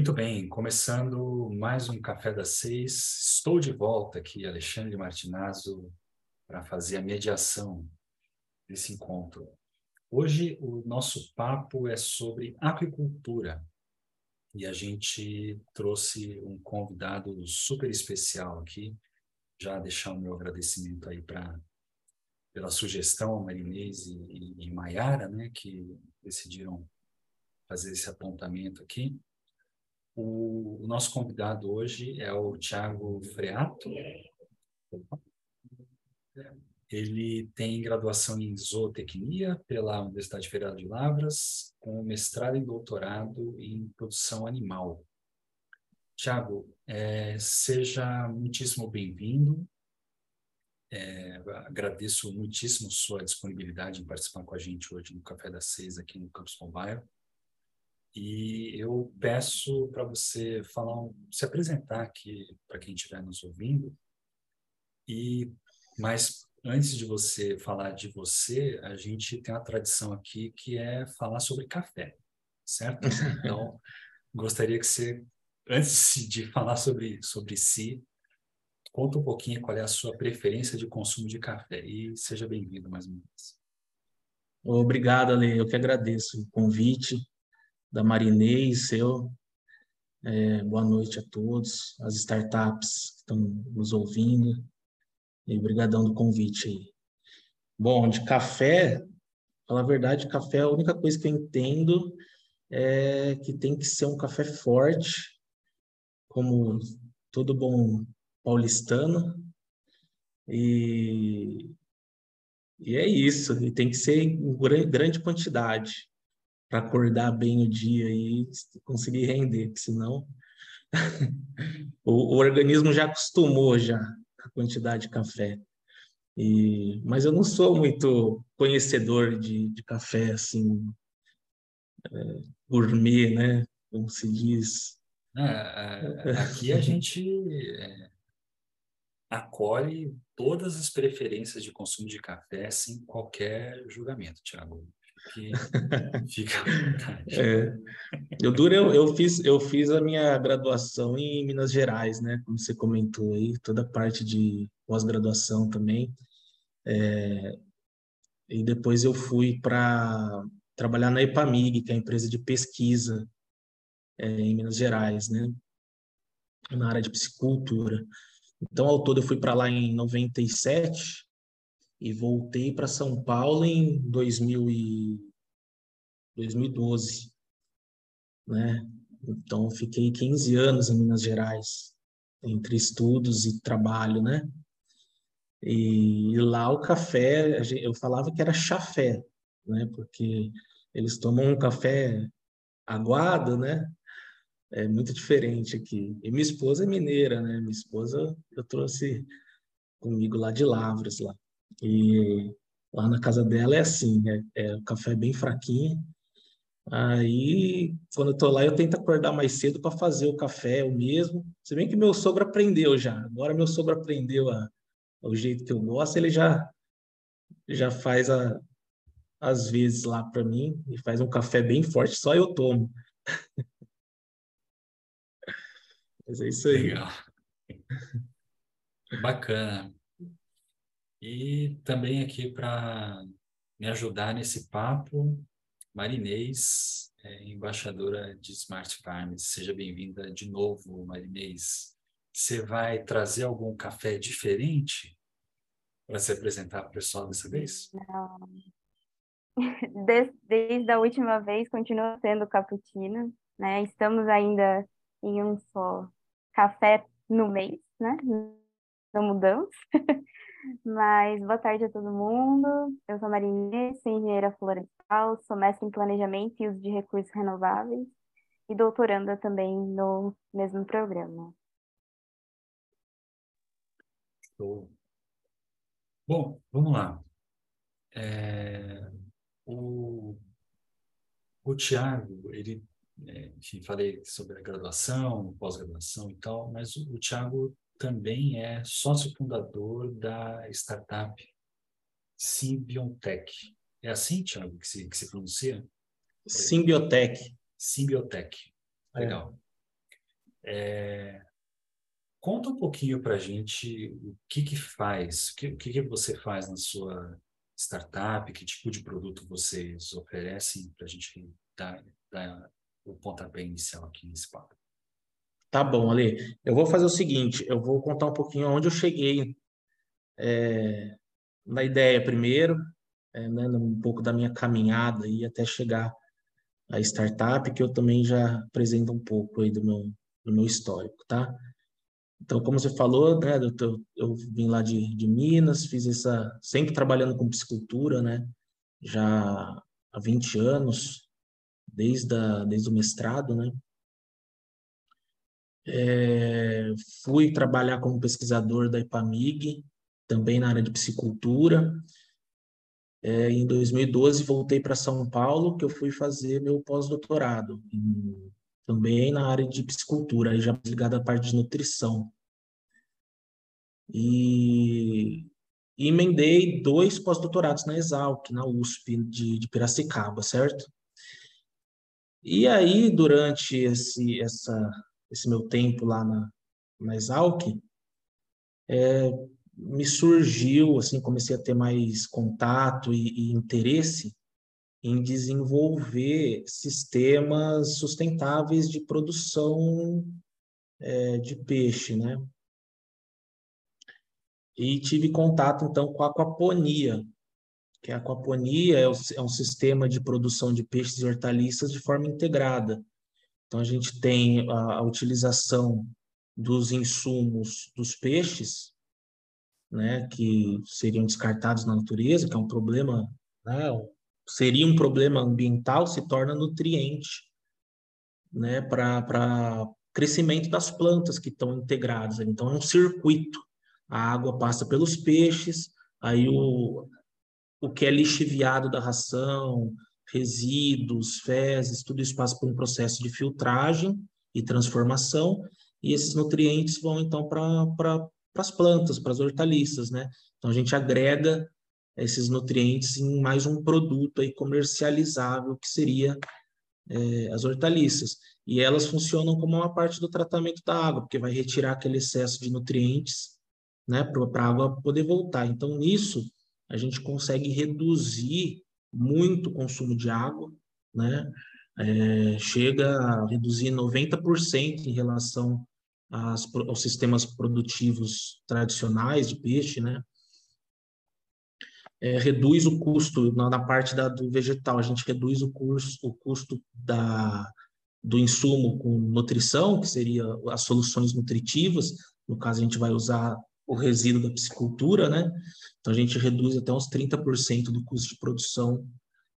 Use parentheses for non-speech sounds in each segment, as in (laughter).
Muito bem, começando mais um Café das Seis. Estou de volta aqui, Alexandre Martinazzo, para fazer a mediação desse encontro. Hoje o nosso papo é sobre aquicultura e a gente trouxe um convidado super especial aqui. Já deixar o meu agradecimento aí para pela sugestão Marinês e, e, e Maiara, né, que decidiram fazer esse apontamento aqui. O, nosso convidado hoje é o Tiago Freato. Ele tem graduação em zootecnia pela Universidade Federal de Lavras, com mestrado e doutorado em produção animal. Tiago, é, seja muitíssimo bem-vindo. É, agradeço muitíssimo sua disponibilidade em participar com a gente hoje no Café das Seis aqui no Campus Mobile. E eu peço para você falar, se apresentar aqui para quem estiver nos ouvindo. E mais antes de você falar de você, a gente tem uma tradição aqui que é falar sobre café, certo? (laughs) Então, gostaria que você, antes de falar sobre, sobre si, conta um pouquinho qual é a sua preferência de consumo de café e seja bem-vindo mais uma vez. Obrigado, Ale. Eu que agradeço o convite da Marinês, seu. É, boa noite a todos, as startups que estão nos ouvindo. E obrigadão do convite aí. Bom, de café, falar a verdade, café, a única coisa que eu entendo é que tem que ser um café forte, como todo bom paulistano. E, e é isso, e tem que ser em grande quantidade para acordar bem o dia e conseguir render, porque senão (laughs) o, o, organismo já acostumou já a quantidade de café. E, mas eu não sou muito conhecedor de, de café assim é, gourmet, né? Como se diz. É, é aqui a gente é, acolhe todas as preferências de consumo de café sem qualquer julgamento, Tiago que fica é, eu duro eu, eu fiz eu fiz a minha graduação em Minas Gerais né como você comentou aí toda a parte de pós-graduação também. É, e depois eu fui para trabalhar na Epamig que é a empresa de pesquisa é, em Minas Gerais né na área de psicultura. Então ao todo eu fui para lá em 97 e voltei para São Paulo em 2000 e 2012, né? Então fiquei 15 anos em Minas Gerais, entre estudos e trabalho, né? E lá o café, eu falava que era chafé, né? Porque eles tomam um café aguado, né? É muito diferente aqui. E minha esposa é mineira, né? Minha esposa eu trouxe comigo lá de Lavras lá. E lá na casa dela é assim, é, é o café bem fraquinho. Aí, quando eu tô lá, eu tento acordar mais cedo para fazer o café, o mesmo. Se bem que meu sogro aprendeu já. Agora meu sogro aprendeu a, o jeito que eu gosto, ele já já faz a, às vezes lá para mim e faz um café bem forte, só eu tomo. (laughs) Mas é isso aí. Legal. Bacana. E também aqui para me ajudar nesse papo, Marinês, é, embaixadora de Smart Farms. Seja bem-vinda de novo, Marinês. Você vai trazer algum café diferente para se apresentar para o pessoal dessa vez? (laughs) Desde, desde a última vez, continua sendo cappuccino, né? Estamos ainda em um só café no mês, né? Não mudamos. (laughs) Mas boa tarde a todo mundo. Eu sou Marinê, sou engenheira florestal, sou mestre em planejamento e uso de recursos renováveis e doutoranda também no mesmo programa. Show. Bom, vamos lá. É, o, o Tiago, ele, é, enfim, falei sobre a graduação, pós-graduação e tal, mas o, o Tiago também é sócio fundador da startup Symbiontech. É assim, Tiago, que se, que se pronuncia? Symbiotech. Symbiotech. É. Legal. É. É, Conta um pouquinho para a gente o que que faz, o que, o que que você faz na sua startup, que tipo de produto vocês oferecem para a gente dar, dar o pontapé inicial aqui nesse papo. Tá bom, Ale. Eu vou fazer o seguinte, eu vou contar um pouquinho onde eu cheguei é, na ideia primeiro, é, né, um pouco da minha caminhada e até chegar à startup, que eu também já apresento um pouco aí do meu, do meu histórico, tá? Então, como você falou, né, eu, eu vim lá de, de Minas, fiz essa, sempre trabalhando com piscicultura, né, já há 20 anos, desde, a, desde o mestrado, né. É, fui trabalhar como pesquisador da IPAMIG, também na área de piscicultura. É, em 2012, voltei para São Paulo, que eu fui fazer meu pós-doutorado, também na área de piscicultura, aí já ligado à parte de nutrição. E, e emendei dois pós-doutorados na Exalc, na USP de, de Piracicaba, certo? E aí, durante esse, essa, esse meu tempo lá na, na Exalc, é, me surgiu, assim, comecei a ter mais contato e, e interesse em desenvolver sistemas sustentáveis de produção é, de peixe, né? E tive contato, então, com a aquaponia, que a aquaponia é, é um sistema de produção de peixes e hortaliças de forma integrada. Então, a gente tem a, a utilização dos insumos dos peixes, né, que seriam descartados na natureza, que é um problema, né, seria um problema ambiental, se torna nutriente né, para crescimento das plantas que estão integradas. Então, é um circuito. A água passa pelos peixes, aí o, o que é lixiviado da ração, resíduos, fezes, tudo isso passa por um processo de filtragem e transformação, e esses nutrientes vão então para pra, as plantas, para as hortaliças, né? Então a gente agrega esses nutrientes em mais um produto aí comercializável que seria é, as hortaliças. E elas funcionam como uma parte do tratamento da água, porque vai retirar aquele excesso de nutrientes, né, para a água poder voltar. Então, nisso, a gente consegue reduzir muito consumo de água, né? É, chega a reduzir 90% em relação às, aos sistemas produtivos tradicionais de peixe, né? é, reduz o custo na, na parte da, do vegetal, a gente reduz o, curso, o custo da, do insumo com nutrição, que seria as soluções nutritivas, no caso a gente vai usar o resíduo da piscicultura, né? Então a gente reduz até uns 30% do custo de produção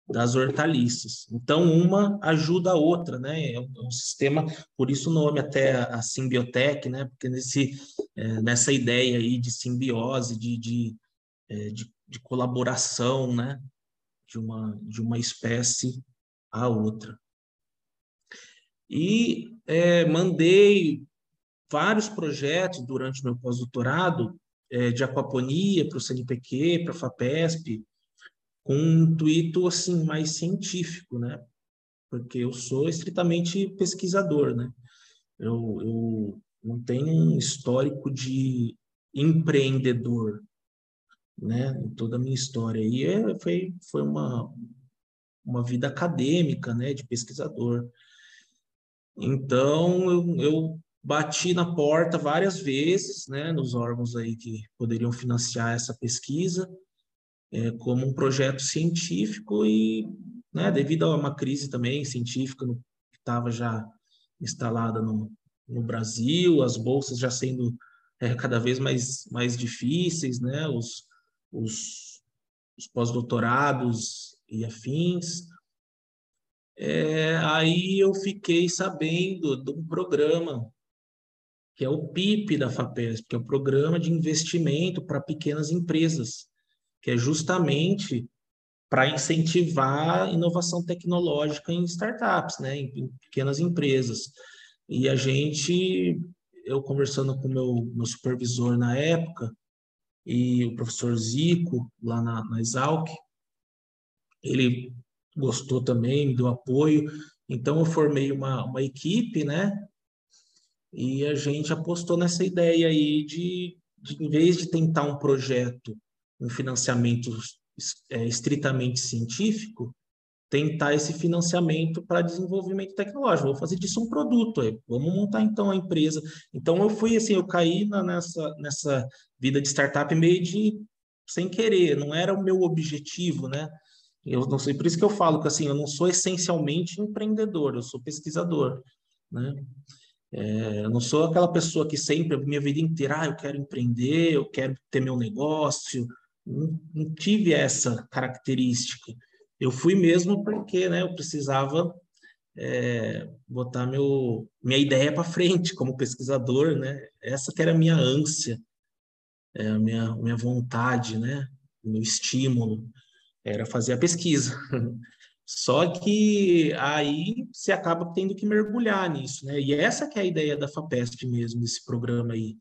das hortaliças. Então uma ajuda a outra, né? É um, é um sistema, por isso o nome até a, a simbiotec, né? Porque nesse, é, nessa ideia aí de simbiose, de, de, é, de de colaboração, né, de uma de uma espécie à outra. E é, mandei vários projetos durante meu pós-doutorado é, de aquaponia para o CNPq, para a FAPESP, com um intuito assim mais científico, né? Porque eu sou estritamente pesquisador, né? Eu, eu não tenho um histórico de empreendedor, né, em toda a minha história. E é, foi, foi uma, uma vida acadêmica, né, de pesquisador. Então, eu, eu bati na porta várias vezes, né, nos órgãos aí que poderiam financiar essa pesquisa, é, como um projeto científico e, né, devido a uma crise também científica no, que estava já instalada no, no Brasil, as bolsas já sendo é, cada vez mais, mais difíceis, né, os, os, os pós-doutorados e afins. É, aí eu fiquei sabendo de um programa que é o PIP da FAPESP, que é o Programa de Investimento para Pequenas Empresas. que é justamente para incentivar inovação tecnológica em startups, né, em, pequenas empresas. E a gente, eu conversando com meu, meu supervisor na época, e o professor Zico, lá na, na Exalc, ele gostou também, me deu apoio. Então, eu formei uma, uma equipe, né? E a gente apostou nessa ideia aí de, de em vez de tentar um projeto, um financiamento é, estritamente científico, tentar esse financiamento para desenvolvimento tecnológico. Vou fazer disso um produto, aí. vamos montar então a empresa. Então eu fui assim, eu caí na, nessa nessa vida de startup meio de sem querer, não era o meu objetivo, né? Eu não sei, por isso que eu falo que assim, eu não sou essencialmente empreendedor, eu sou pesquisador, né? É, eu não sou aquela pessoa que sempre, minha vida inteira, ah, eu quero empreender, eu quero ter meu negócio, não, não tive essa característica. Eu fui mesmo porque né, eu precisava é, botar meu, minha ideia para frente (laughs) como pesquisador, né? Essa que era a minha ânsia, é, a minha, minha vontade, né? O meu estímulo era fazer a pesquisa. (laughs) Só que aí você acaba tendo que mergulhar nisso, né? E essa que é a ideia da FAPESP mesmo, desse programa aí,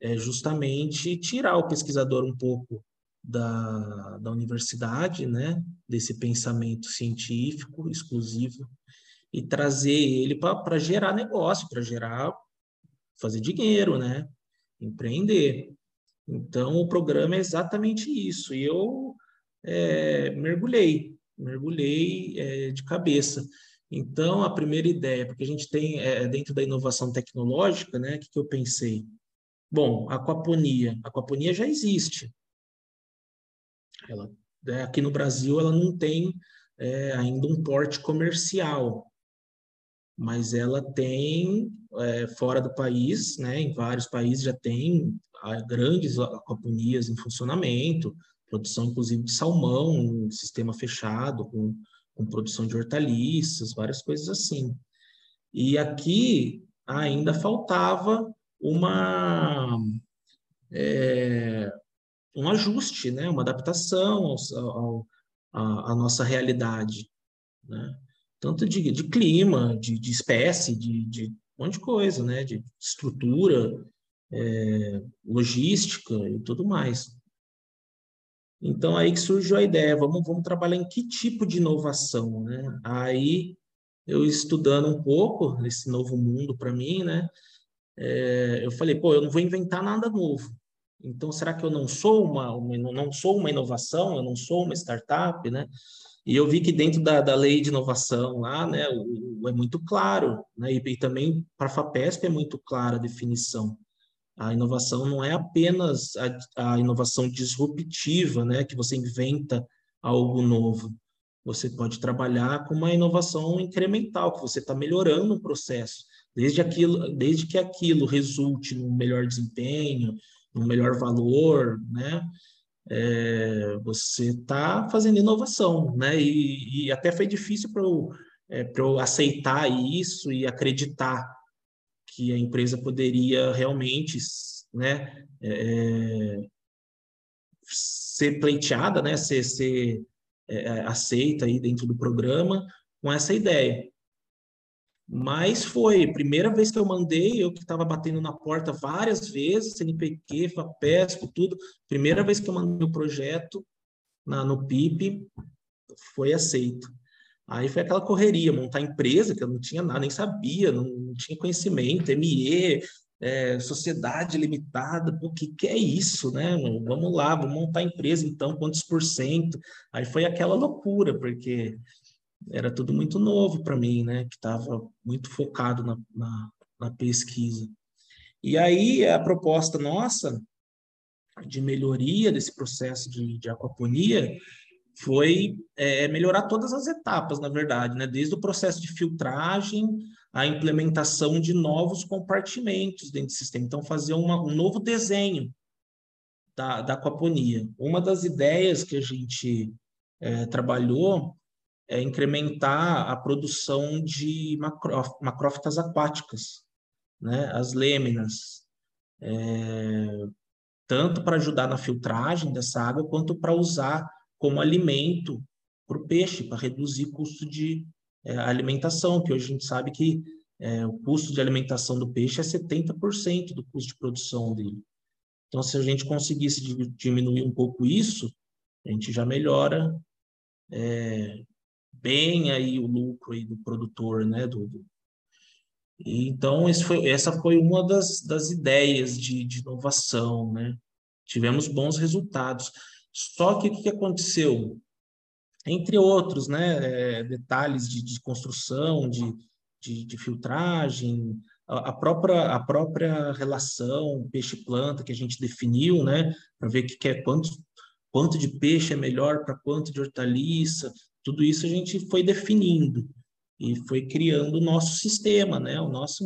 é justamente tirar o pesquisador um pouco da, da universidade, né, desse pensamento científico exclusivo, e trazer ele para gerar negócio, para gerar, fazer dinheiro, né, empreender. Então, o programa é exatamente isso. E eu é, mergulhei, mergulhei é, de cabeça. Então, a primeira ideia, porque a gente tem, é, dentro da inovação tecnológica, né, o que, que eu pensei? Bom, aquaponia. Aquaponia já existe. Ela, é, aqui no Brasil, ela não tem é, ainda um porte comercial, mas ela tem é, fora do país, né, em vários países já tem grandes aquaponias em funcionamento, produção inclusive de salmão, um sistema fechado com, com produção de hortaliças, várias coisas assim. E aqui ainda faltava uma é, um ajuste, né? uma adaptação ao, à nossa realidade. Né? Tanto de, de clima, de, de espécie, de, de um monte de coisa, né? de estrutura, é, logística e tudo mais. Então, aí que surgiu a ideia, vamos, vamos trabalhar em que tipo de inovação, né? Aí, eu estudando um pouco nesse novo mundo para mim, né? É, eu falei, pô, eu não vou inventar nada novo. Então, será que eu não sou uma, uma, não sou uma inovação, eu não sou uma startup, né? E eu vi que dentro da, da lei de inovação lá, né, o, o é muito claro, né? E, e também para a FAPESP é muito clara a definição. A inovação não é apenas a, a inovação disruptiva, né, que você inventa algo novo. Você pode trabalhar com uma inovação incremental, que você está melhorando o processo, desde, aquilo, desde que aquilo resulte num melhor desempenho, um melhor valor, né? É, você está fazendo inovação, né? E, e, até foi difícil para eu, é, eu aceitar isso e acreditar que a empresa poderia realmente, né? É, ser pleiteada, né? Ser, ser é, aceita aí dentro do programa com essa ideia. Mas foi, primeira vez que eu mandei, eu que estava batendo na porta várias vezes, CNPq, FAPESP, tudo. Primeira vez que eu mandei o projeto na, no PIP, foi aceito. Aí foi aquela correria, montar empresa, que eu não tinha nada, nem sabia, não, não tinha conhecimento, ME, é, sociedade limitada, o que, que é isso, né? Vamos lá, vamos montar empresa então, quantos por cento? Aí foi aquela loucura, porque era tudo muito novo para mim, né? Que estava muito focado na, na, na, pesquisa. E aí a proposta nossa de melhoria desse processo de, de aquaponia foi é, melhorar todas as etapas, na verdade, né? Desde o processo de filtragem a implementação de novos compartimentos dentro do sistema. Então, fazer uma, um novo desenho da, da aquaponia. Uma das ideias que a gente é, trabalhou é, incrementar a produção de macrófitas aquáticas, né? as lêminas. É, tanto para ajudar na filtragem dessa água, quanto para usar como alimento para o peixe, para reduzir o custo de é, alimentação, que hoje a gente sabe que é, o custo de alimentação do peixe é 70% do custo de produção dele. Então, se a gente conseguisse diminuir um pouco isso, a gente já melhora é, bem aí o lucro aí do produtor, né? Do, do... Então, foi, essa foi uma das, das ideias de, de inovação, né? Tivemos bons resultados. Só que o que aconteceu? Entre outros, né? É, detalhes de, de construção, de, de, de filtragem, a, própria, a própria relação peixe-planta que a gente definiu, né? Para ver que, que é quanto, quanto de peixe é melhor para quanto de hortaliça, tudo isso a gente foi definindo e foi criando o nosso sistema, né? O nosso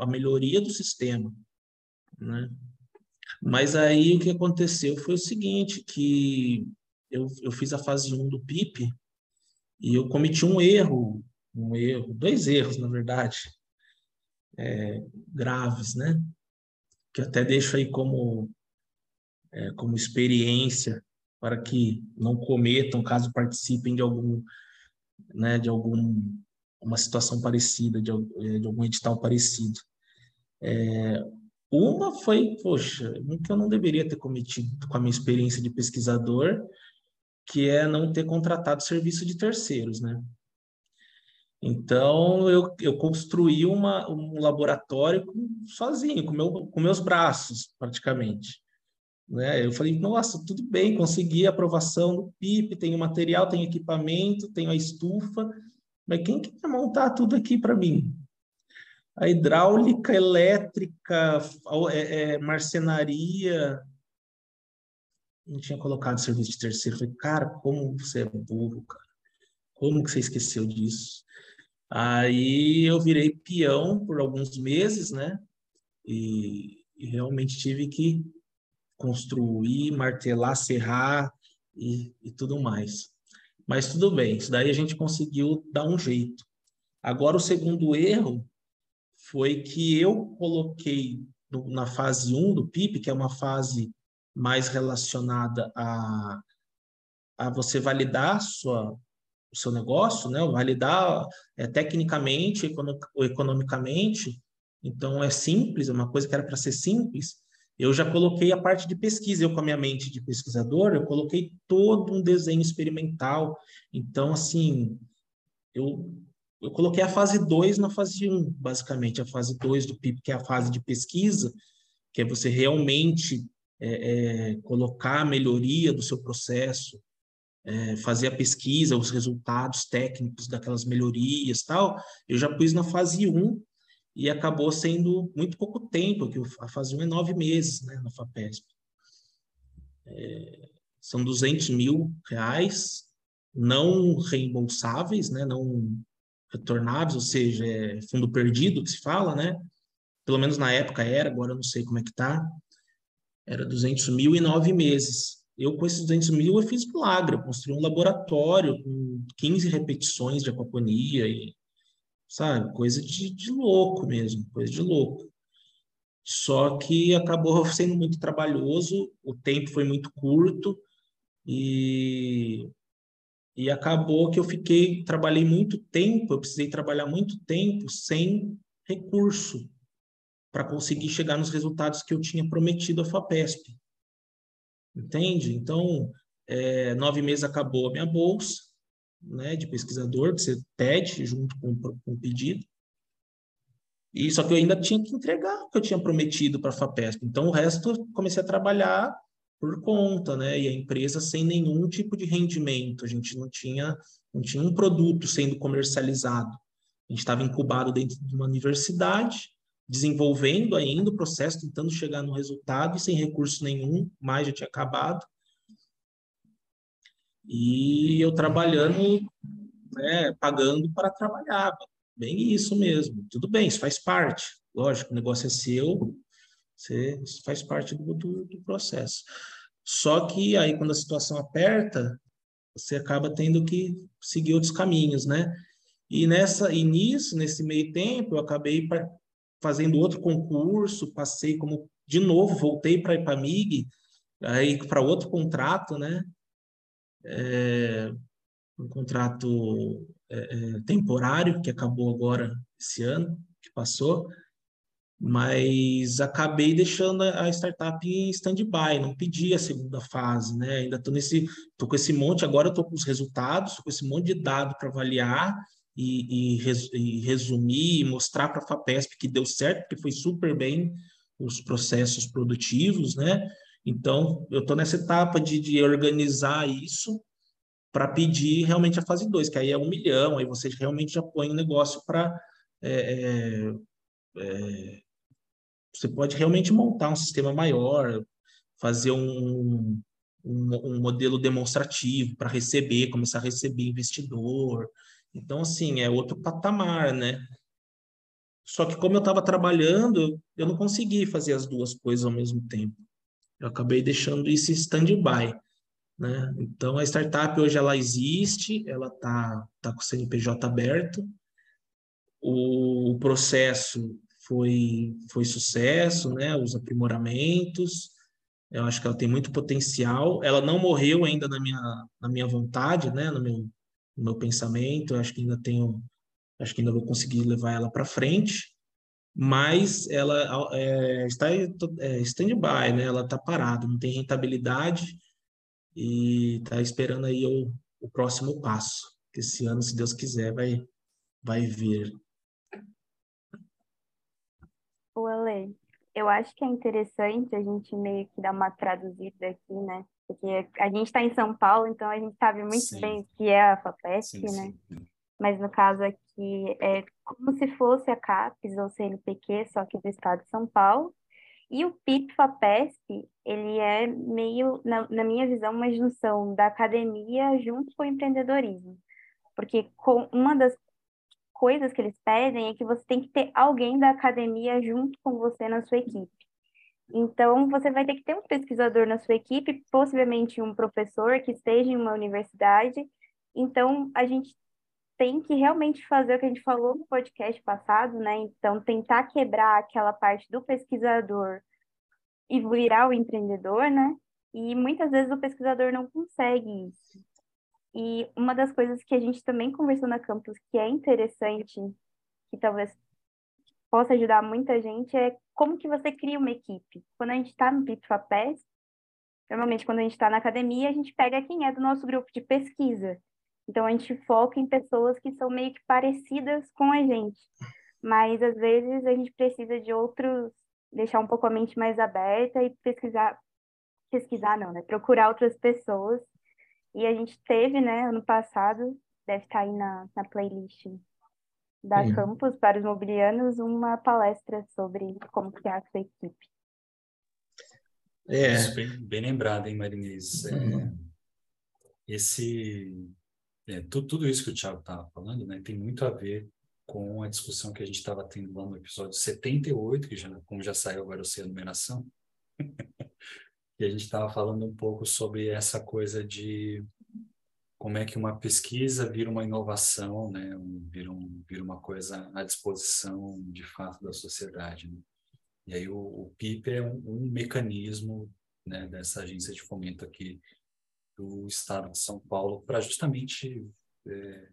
a melhoria do sistema, né? Mas aí o que aconteceu foi o seguinte, que eu, eu fiz a fase 1 do PIP e eu cometi um erro, um erro, dois erros, na verdade, é, graves, né? Que até deixo aí como, é, como experiência para que não cometam caso participem de algum, né, de algum uma situação parecida, de, eh, de algum edital parecido. É, uma foi, poxa, que eu não deveria ter cometido com a minha experiência de pesquisador, que é não ter contratado serviço de terceiros, né? Então, eu, eu construí uma, um laboratório sozinho, com, meu, com meus braços, praticamente. Né? Eu falei, nossa, tudo bem, consegui a aprovação do PIP, tenho material, tenho equipamento, tenho a estufa, mas quem que vai montar tudo aqui para mim? A hidráulica, elétrica, é, é, marcenaria. Não tinha colocado serviço de terceiro. Falei, cara, como você é burro, cara. Como que você esqueceu disso? Aí eu virei peão por alguns meses, né? E, e realmente tive que construir, martelar, serrar e, e tudo mais. Mas tudo bem, isso daí a gente conseguiu dar um jeito. Agora, o segundo erro foi que eu coloquei no, na fase 1 do PIP, que é uma fase mais relacionada a, a você validar sua, o seu negócio, né? validar é, tecnicamente, economicamente. Então, é simples, é uma coisa que era para ser simples, eu já coloquei a parte de pesquisa, eu com a minha mente de pesquisador, eu coloquei todo um desenho experimental. Então, assim, eu, eu coloquei a fase 2 na fase 1, um, basicamente. A fase 2 do PIP, que é a fase de pesquisa, que é você realmente é, é, colocar a melhoria do seu processo, é, fazer a pesquisa, os resultados técnicos daquelas melhorias tal. Eu já pus na fase 1, um, e acabou sendo muito pouco tempo, que a fase 1 é nove meses né, na FAPESP. É, são 200 mil reais não reembolsáveis, né, não retornáveis, ou seja, é fundo perdido que se fala, né? Pelo menos na época era, agora eu não sei como é que tá. Era 200 mil e nove meses. Eu, com esses 200 mil, eu fiz milagre. Eu construí um laboratório com 15 repetições de aquaponia e sabe? Coisa de, de louco mesmo, coisa de louco. Só que acabou (laughs) sendo muito trabalhoso, o tempo foi muito curto e, e acabou que eu fiquei, trabalhei muito tempo, eu precisei trabalhar muito tempo sem recurso para conseguir chegar nos resultados que eu tinha prometido à FAPESP. Entende? Então, é, nove meses acabou a minha bolsa, né, de pesquisador, que você pede junto com, com o pedido. E só que eu ainda tinha que entregar o que eu tinha prometido para a FAPESP. Então, o resto comecei a trabalhar por conta, né? E a empresa sem nenhum tipo de rendimento. A gente não tinha, não tinha um produto sendo comercializado. A gente estava incubado dentro de uma universidade, desenvolvendo ainda o processo, tentando chegar no resultado e sem recurso nenhum, mais já tinha acabado. E eu trabalhando, né, pagando para trabalhar. Bem isso mesmo. Tudo bem, isso faz parte. Lógico, o negócio é seu, você, faz parte do, do, do processo. Só que aí, quando a situação aperta, você acaba tendo que seguir outros caminhos, né? E nessa e nisso, nesse meio tempo, eu acabei fazendo outro concurso, passei como de novo, voltei para a Ipamig, aí para outro contrato, né? É, um contrato é, é, temporário que acabou agora esse ano, que passou, mas acabei deixando a startup em stand-by, não pedi a segunda fase, né? Ainda estou nesse, tô com esse monte, agora estou com os resultados, com esse monte de dado para avaliar e, e, res, resumir e mostrar para a FAPESP que deu certo, que foi super bem os processos produtivos, né? Então, eu estou nessa etapa de, de organizar isso para pedir realmente a fase 2, que aí é um milhão, aí vocês realmente já põem o um negócio para é, é, é você pode realmente montar um sistema maior, fazer um, um, um modelo demonstrativo para receber, começar a receber investidor. Então, assim, é outro patamar, né? Só que como eu estava trabalhando, eu não consegui fazer as duas coisas ao mesmo tempo. Eu acabei deixando isso em stand-by. Né? Então, a startup hoje ela existe, ela está tá com o CNPJ aberto, o processo foi, foi sucesso, né? Os aprimoramentos. Eu acho que ela tem muito potencial. Ela não morreu ainda na minha, na minha vontade, né? No meu, no meu pensamento. Eu acho que ainda tenho, acho que ainda vou conseguir levar ela para frente. Mas ela é, está é, stand-by, né? Ela está parada, não tem rentabilidade e está esperando aí o, o próximo passo. Que esse ano, se Deus quiser, vai, vai vir. O Ale, eu acho que é interessante a gente meio que dar uma traduzida aqui, né? Porque a gente está em São Paulo, então a gente sabe muito sim. bem o que é a FAPESP, sim, né? Sim. Mas no caso aqui é como se fosse a CAPES ou CNPq, só que do estado de São Paulo. E o PIP-FAPESP, ele é meio, na, na minha visão, uma junção da academia junto com o empreendedorismo. Porque com uma das coisas que eles pedem é que você tem que ter alguém da academia junto com você na sua equipe. Então, você vai ter que ter um pesquisador na sua equipe, possivelmente um professor que esteja em uma universidade. Então, a gente tem que realmente fazer o que a gente falou no podcast passado, né? Então, tentar quebrar aquela parte do pesquisador e virar o empreendedor, né? E muitas vezes o pesquisador não consegue isso. E uma das coisas que a gente também conversou na campus que é interessante, que talvez possa ajudar muita gente, é como que você cria uma equipe. Quando a gente está no PIPFAPES, normalmente quando a gente está na academia, a gente pega quem é do nosso grupo de pesquisa. Então a gente foca em pessoas que são meio que parecidas com a gente. Mas às vezes a gente precisa de outros, deixar um pouco a mente mais aberta e pesquisar, pesquisar não, né? Procurar outras pessoas e a gente teve, né, ano passado, deve estar aí na, na playlist da Sim. Campus para os mobilianos, uma palestra sobre como criar a sua equipe. É. Isso, bem, bem lembrado, hein, Marinês? É, uhum. esse, é, tudo, tudo isso que o Thiago estava falando, né, tem muito a ver com a discussão que a gente estava tendo lá no episódio 78, que já, como já saiu agora o a numeração, (laughs) e a gente estava falando um pouco sobre essa coisa de como é que uma pesquisa vira uma inovação, né? vira, um, vira uma coisa à disposição de fato da sociedade. Né? E aí o, o PIP é um, um mecanismo né, dessa agência de fomento aqui do Estado de São Paulo para justamente é,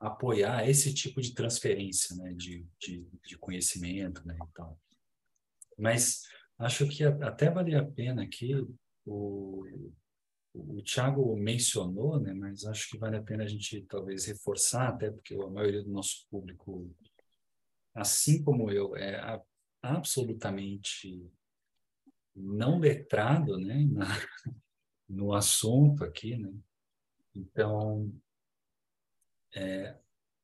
apoiar esse tipo de transferência né, de, de, de conhecimento né, então Mas Acho que até valia a pena aqui, o, o Tiago mencionou, né, mas acho que vale a pena a gente talvez reforçar, até porque a maioria do nosso público, assim como eu, é absolutamente não letrado né, na, (laughs) no assunto aqui. Né? Então, é,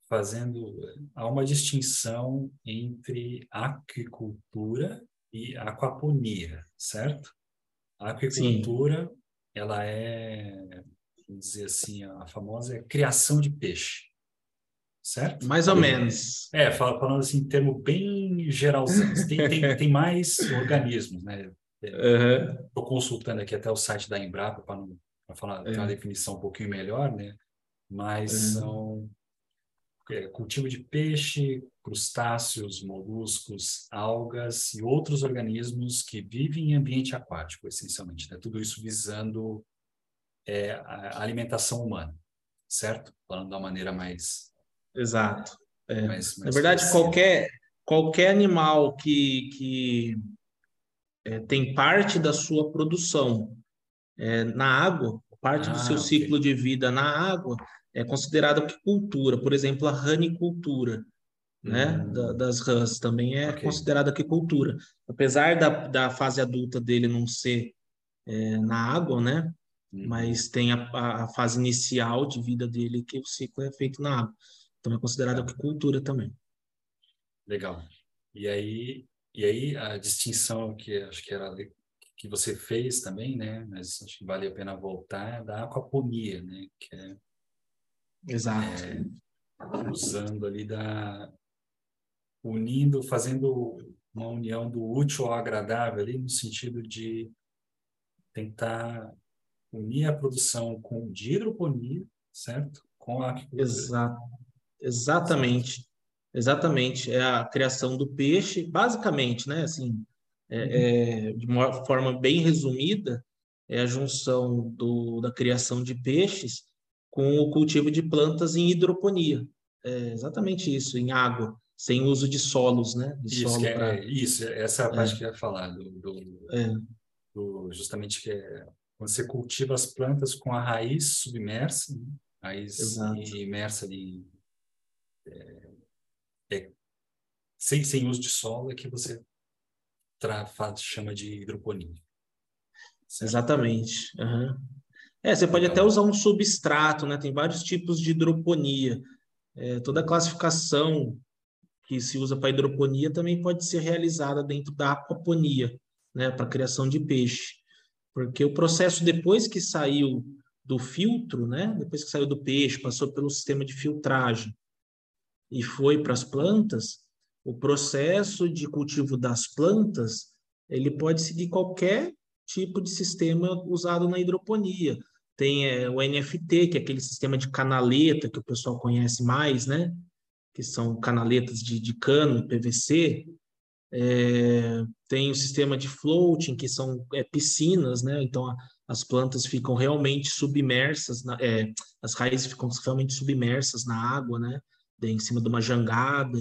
fazendo há uma distinção entre aquicultura e aquaponia, certo? A aquicultura, Sim. ela é, vamos dizer assim, a famosa criação de peixe, certo? Mais ou menos. É, falando assim, em termo bem geralzão. Tem, tem, tem mais (laughs) organismos, né? Estou uhum. consultando aqui até o site da Embrapa para falar uhum. ter uma definição um pouquinho melhor, né? Mas são é, cultivo de peixe, crustáceos, moluscos, algas e outros organismos que vivem em ambiente aquático, essencialmente. Né? Tudo isso visando é, a alimentação humana, certo? Falando da maneira mais. Exato. É. Mais, mais Na verdade, qualquer, qualquer animal que, que é, tem parte da sua produção é, na água, parte ah, do seu okay. ciclo de vida na água, é considerado aquicultura. Por exemplo, a ranicultura. Né, hum. da, das rãs também é okay. considerada aquicultura. Apesar da, da fase adulta dele não ser é, na água, né? Uhum. Mas tem a, a, fase inicial de vida dele que o ciclo é feito na água. Então é considerado aquicultura também. Legal. E aí, e aí a distinção que acho que era que você fez também, né? Mas acho que vale a pena voltar é da aquaponia, né? Que é, Exato. É, usando ali da unindo, fazendo uma união do útil ao agradável ali no sentido de tentar unir a produção com de hidroponia, certo? Com a. Exato. Exatamente. Exatamente, é a criação do peixe, basicamente, né? Assim, é, uhum. é, de uma forma bem resumida, é a junção do, da criação de peixes com o cultivo de plantas em hidroponia. É exatamente isso, em água, sem uso de solos, né? De isso, solo é, pra... isso, essa é a parte que eu ia falar, do, do, é. do, justamente que é quando você cultiva as plantas com a raiz submersa, né? raiz Exato. imersa ali é, é, sem, sem uso de solo, é que você tra, faz, chama de hidroponia. Certo? Exatamente. Uhum. É, você pode até usar um substrato, né? Tem vários tipos de hidroponia. É, toda a classificação que se usa para hidroponia também pode ser realizada dentro da aquaponia, né? Para criação de peixe. Porque o processo depois que saiu do filtro, né? Depois que saiu do peixe, passou pelo sistema de filtragem e foi para as plantas, o processo de cultivo das plantas ele pode seguir qualquer tipo de sistema usado na hidroponia. Tem é, o NFT, que é aquele sistema de canaleta que o pessoal conhece mais, né? Que são canaletas de, de cano, PVC. É, tem o sistema de floating, que são é, piscinas, né? Então a, as plantas ficam realmente submersas, na, é, as raízes ficam realmente submersas na água, né? em cima de uma jangada.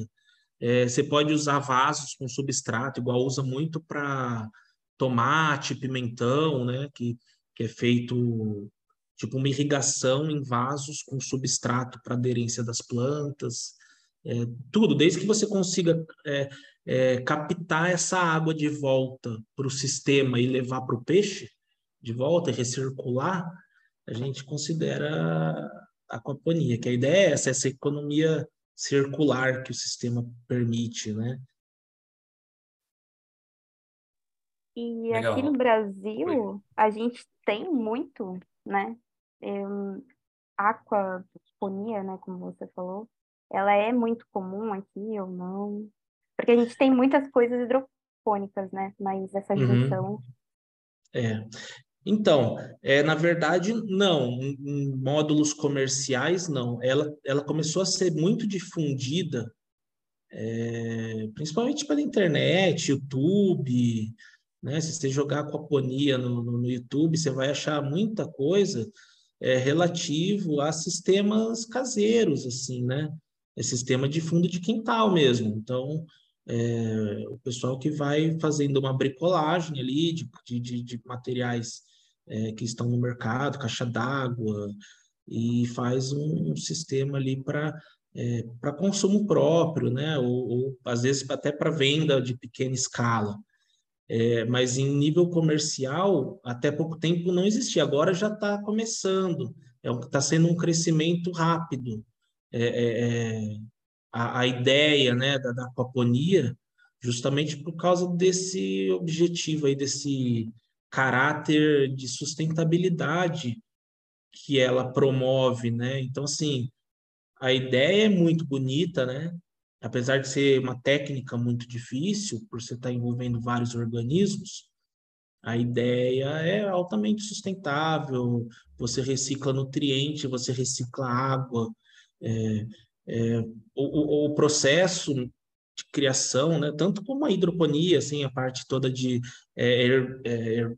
É, você pode usar vasos com substrato, igual usa muito para tomate, pimentão, né? Que, que é feito tipo uma irrigação em vasos com substrato para aderência das plantas. É, tudo, desde que você consiga é, é, captar essa água de volta para o sistema e levar para o peixe de volta e recircular, a gente considera aquaponia, que a ideia é essa, essa economia circular que o sistema permite, né? E Legal. aqui no Brasil, a gente tem muito, né? Um, aquaponia, né, como você falou, ela é muito comum aqui ou não? Porque a gente tem muitas coisas hidropônicas, né? Mas essa uhum. junção... Uhum. É, então, é, na verdade, não. Em, em, módulos comerciais, não. Ela, ela começou a ser muito difundida, é, principalmente pela internet, YouTube. Né? Se você jogar aquaponia no, no, no YouTube, você vai achar muita coisa é, relativo a sistemas caseiros, assim, né? É sistema de fundo de quintal mesmo. Então, é, o pessoal que vai fazendo uma bricolagem ali de, de, de materiais é, que estão no mercado, caixa d'água, e faz um, sistema ali para é, para consumo próprio, né? Ou, ou às vezes até para venda de pequena escala. É, mas em nível comercial, até pouco tempo não existia, agora já está começando, está é, sendo um crescimento rápido. É, é, é, a, a, ideia né, da, da aquaponia, justamente por causa desse objetivo aí, desse caráter de sustentabilidade que ela promove, né? Então, assim, a ideia é muito bonita, né? Apesar de ser uma técnica muito difícil, por você estar envolvendo vários organismos, a ideia é altamente sustentável, você recicla nutriente, você recicla água, é, É, o, o, processo de criação, né, tanto como a hidroponia, assim, a parte toda de é, er, é,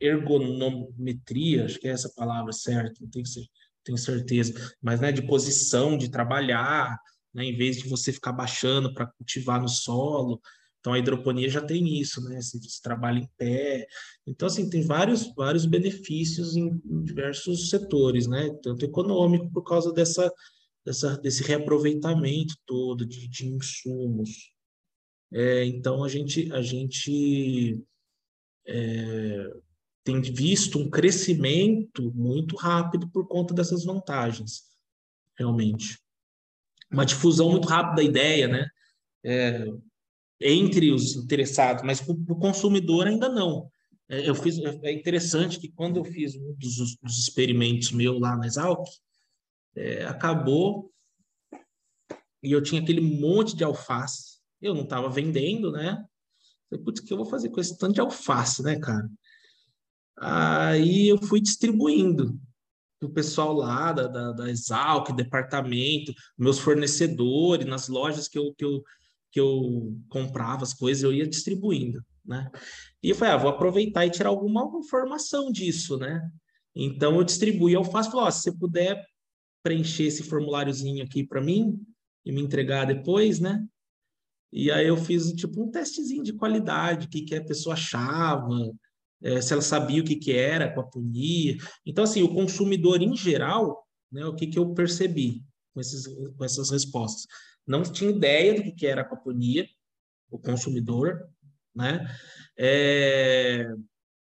ergonometria, acho que é essa palavra certa, não tenho, tenho certeza, mas né, de posição, de trabalhar, né, em vez de você ficar baixando para cultivar no solo. Então a hidroponia já tem isso, né? Você, você trabalha em pé. Então assim tem vários vários benefícios em, em diversos setores, né? Tanto econômico por causa dessa, dessa desse reaproveitamento todo de, de insumos. É, então a gente a gente é, tem visto um crescimento muito rápido por conta dessas vantagens, realmente. Uma difusão muito rápida da ideia, né? É, entre os interessados, mas para o consumidor ainda não. É, eu fiz, é interessante que quando eu fiz um dos, dos experimentos meu lá na Exalc, é, acabou e eu tinha aquele monte de alface. Eu não estava vendendo, né? Falei, putz, o que eu vou fazer com esse tanto de alface, né, cara? Aí eu fui distribuindo o pessoal lá da, da, da Exalc, departamento, meus fornecedores, nas lojas que eu, que, eu, que eu comprava as coisas, eu ia distribuindo, né? E eu falei, ah, vou aproveitar e tirar alguma informação disso, né? Então eu distribuí faço, falei, ó, se você puder preencher esse formuláriozinho aqui para mim e me entregar depois, né? E aí eu fiz tipo um testezinho de qualidade, o que, que a pessoa achava, é, se ela sabia o que, que era aquaponia. Então, assim, o consumidor em geral, né, o que, que eu percebi com, esses, com essas respostas? Não tinha ideia do que, que era aquaponia, o consumidor, né? É,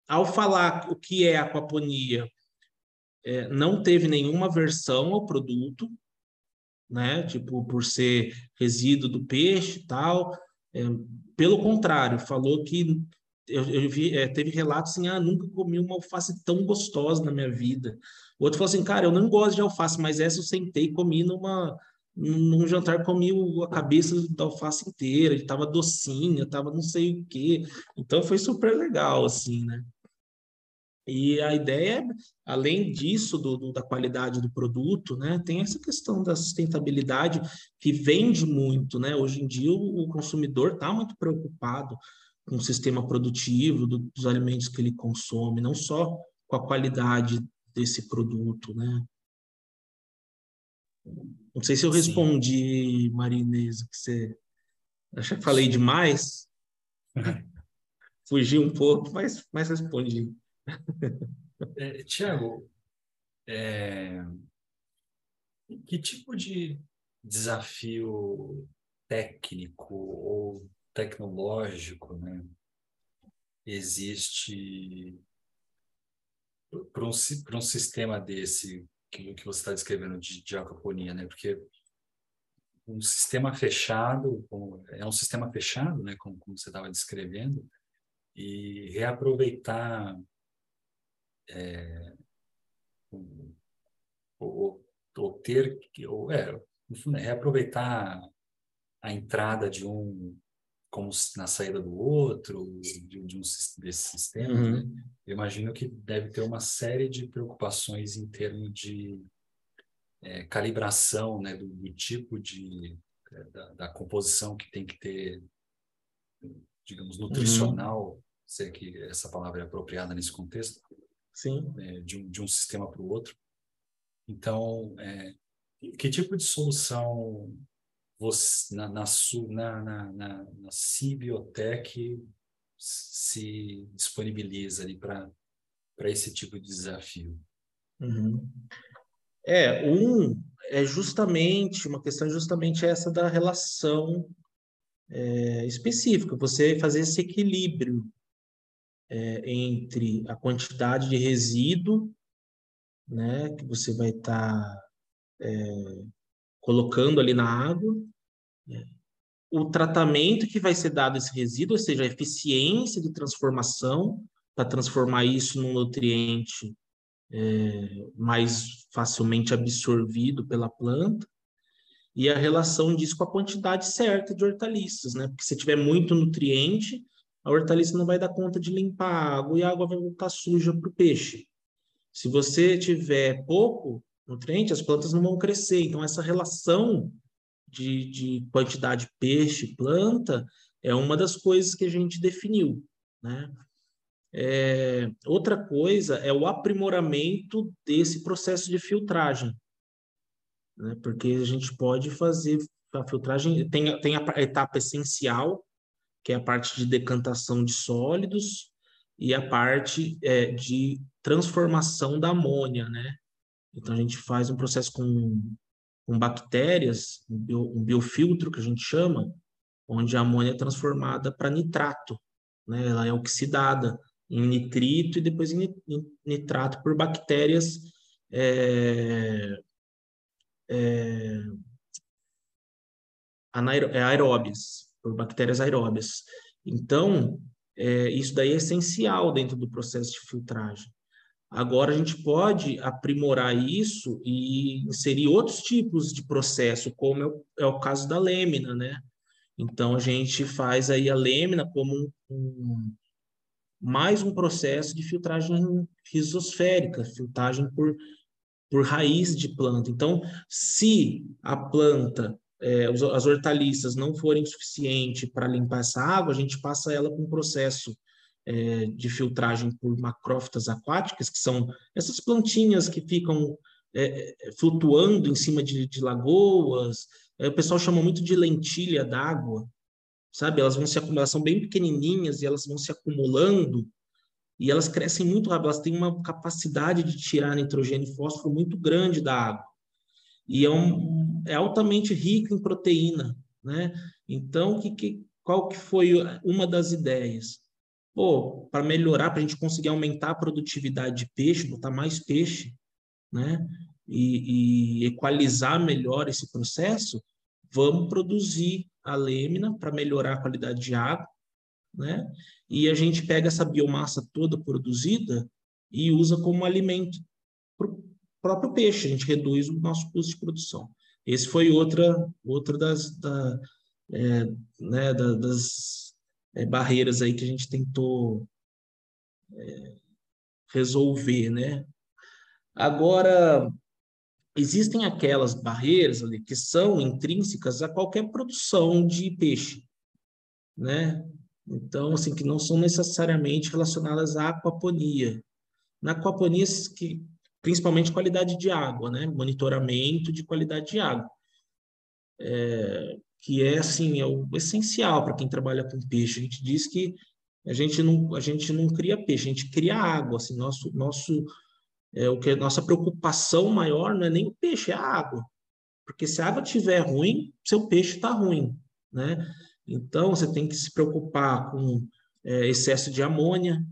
ao falar o que é aquaponia, é, não teve nenhuma versão ao produto, né? Tipo, por ser resíduo do peixe e tal. É, pelo contrário, falou que eu, eu vi, é, teve relatos assim, ah, nunca comi uma alface tão gostosa na minha vida. O outro falou assim, cara, eu não gosto de alface, mas essa eu sentei e comi numa, num jantar, comi a cabeça da alface inteira, estava docinha, estava não sei o quê. Então foi super legal, assim, né? E a ideia, além disso, do, do, da qualidade do produto, né, tem essa questão da sustentabilidade que vende muito, né? Hoje em dia o, o consumidor está muito preocupado com o sistema produtivo do, dos alimentos que ele consome, não só com a qualidade desse produto, né? Não sei se eu respondi, Marinês, que você acha que falei demais. Fugi um pouco, mas, mas respondi. (laughs) É, Tiago, é... que tipo de desafio técnico ou tecnológico, né, existe para um, um sistema desse que, que você está descrevendo de, de aquaponia, né? Porque um sistema fechado, é um sistema fechado, né? Como, como você estava descrevendo, e reaproveitar é, ou, ou, ter, ou, é, fundo, é reaproveitar a entrada de um como na saída do outro, de, de um desse sistema, uhum. né? eu imagino que deve ter uma série de preocupações em termos de é, calibração, né, do, do tipo de é, da, da, composição que tem que ter, digamos, nutricional, uhum. se é que essa palavra é apropriada nesse contexto, sim, é, de, um, de um sistema para o outro. Então, é, que tipo de solução você, na, na, na, na, na, na Cibiotech se disponibiliza ali para esse tipo de desafio? Uhum. É, um é justamente, uma questão justamente essa da relação é, específica, você fazer esse equilíbrio é, entre a quantidade de resíduo, né, que você vai estar tá, é, colocando ali na água, né? o tratamento que vai ser dado a esse resíduo, ou seja, a eficiência de transformação para transformar isso num nutriente é, mais facilmente absorvido pela planta, e a relação disso com a quantidade certa de hortaliças, né? Porque se tiver muito nutriente, a hortaliça não vai dar conta de limpar a água e a água vai voltar suja para o peixe. Se você tiver pouco, nutriente, as plantas não vão crescer. Então, essa relação de, de quantidade peixe-planta é uma das coisas que a gente definiu, né? É, outra coisa é o aprimoramento desse processo de filtragem, né? porque a gente pode fazer a filtragem, tem, tem a etapa essencial, que é a parte de decantação de sólidos, e a parte é, de transformação da amônia, né? Então a gente faz um processo com, com bactérias, um, bio, um biofiltro que a gente chama, onde a amônia é transformada para nitrato, né? Ela é oxidada em nitrito e depois em nitrato por bactérias é, é, é aeróbias, por bactérias aeróbias. Então, é, isso daí é essencial dentro do processo de filtragem. Agora a gente pode aprimorar isso e inserir outros tipos de processo, como é o, é o caso da lâmina, né? Então a gente faz aí a lâmina como um, um, mais um processo de filtragem rizosférica, filtragem por, por raiz de planta. Então, se a planta é, as hortaliças não forem suficiente para limpar essa água, a gente passa ela com um processo é, de filtragem por macrófitas aquáticas, que são essas plantinhas que ficam é, é flutuando em cima de, de lagoas. É, o pessoal chama muito de lentilha d'água, sabe? Elas vão se acumular, são bem pequenininhas e elas vão se acumulando e elas crescem muito rápido, elas têm uma capacidade de tirar nitrogênio e fósforo muito grande da água. E é um, é altamente rico em proteína, né? Então, que, que, qual que foi uma das ideias? Pô, para melhorar, para a gente conseguir aumentar a produtividade de peixe, botar mais peixe, né? E, e equalizar melhor esse processo, vamos produzir a lêmina para melhorar a qualidade de água, né? E a gente pega essa biomassa toda produzida e usa como alimento para o próprio peixe. A gente reduz o nosso custo de produção. Esse foi outra, outra das, da, é, né, da, das é, barreiras aí que a gente tentou é, resolver, né? Agora, existem aquelas barreiras ali que são intrínsecas a qualquer produção de peixe, né? Então, assim, que não são necessariamente relacionadas à aquaponia. Na aquaponia, que principalmente qualidade de água, né? Monitoramento de qualidade de água. É, que é assim, é o essencial para quem trabalha com peixe. A gente diz que a gente não, a gente não cria peixe, a gente cria água, assim, nosso nosso é o que nossa preocupação maior não é nem o peixe, é a água. Porque se a água estiver ruim, seu peixe está ruim, né? Então você tem que se preocupar com é, excesso de amônia,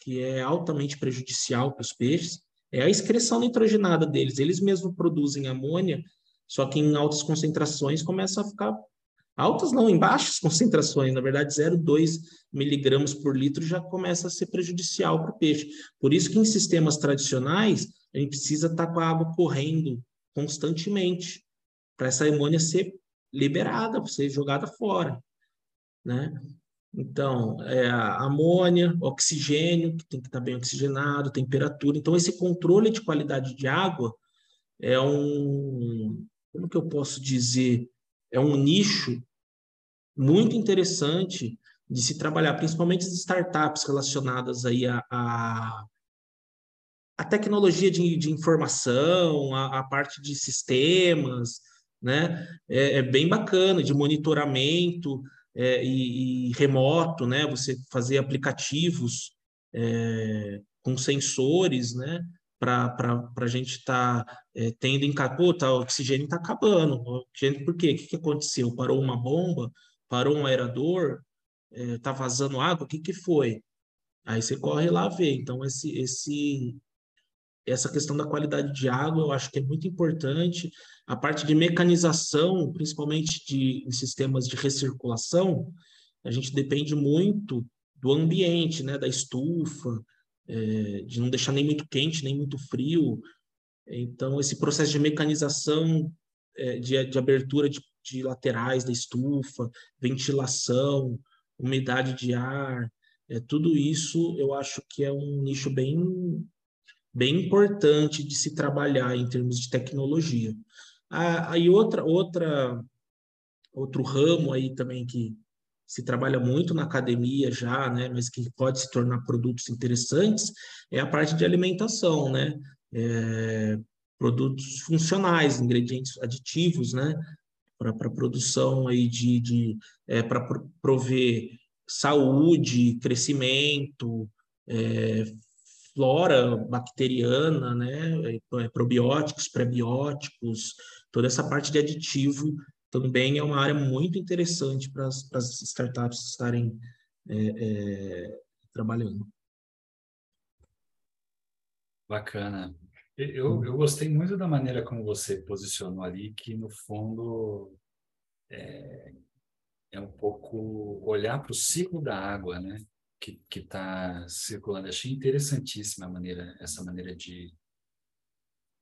que é altamente prejudicial para os peixes é a excreção nitrogenada deles. Eles mesmos produzem amônia, só que em altas concentrações começa a ficar altas não, em baixas (laughs) concentrações, na verdade 0,2 miligramas por litro já começa a ser prejudicial para o peixe. Por isso que em sistemas tradicionais a gente precisa estar com a água correndo constantemente para essa amônia ser liberada, para ser jogada fora, né? Então, é amônia, oxigênio, que tem que estar bem oxigenado, temperatura. Então, esse controle de qualidade de água é um, como que eu posso dizer, é um nicho muito interessante de se trabalhar, principalmente as startups relacionadas aí a, a, a tecnologia de, de informação, a, a, parte de sistemas, né? É, é bem bacana, de monitoramento, é, e, e, remoto, né? Você fazer aplicativos é, com sensores, né? Para a gente estar tá, é, tendo em pô, tá, o oxigênio está acabando. O oxigênio, por quê? O que, que aconteceu? Parou uma bomba? Parou um aerador? Está é, vazando água? O que, que foi? Aí você corre lá ver. Então, esse, esse, essa questão da qualidade de água eu acho que é muito importante. A parte de mecanização, principalmente de, em sistemas de recirculação, a gente depende muito do ambiente, né, da estufa, é, de não deixar nem muito quente, nem muito frio. Então, esse processo de mecanização, é, de, de, abertura de, de laterais da estufa, ventilação, umidade de ar, é, tudo isso eu acho que é um nicho bem bem importante de se trabalhar em termos de tecnologia. Aí outra, outra, outro ramo aí também que se trabalha muito na academia já, né, mas que pode se tornar produtos interessantes, é a parte de alimentação, né? É, produtos funcionais, ingredientes aditivos, né? Para produção aí de, de é, para prover saúde, crescimento, é, flora bacteriana, né? É, probióticos, prebióticos, toda essa parte de aditivo também é uma área muito interessante para as startups estarem é, é, trabalhando. Bacana. Eu, eu gostei muito da maneira como você posicionou ali, que no fundo é, é um pouco olhar para o ciclo da água, né? Que está circulando. Achei interessantíssima a maneira, essa maneira de,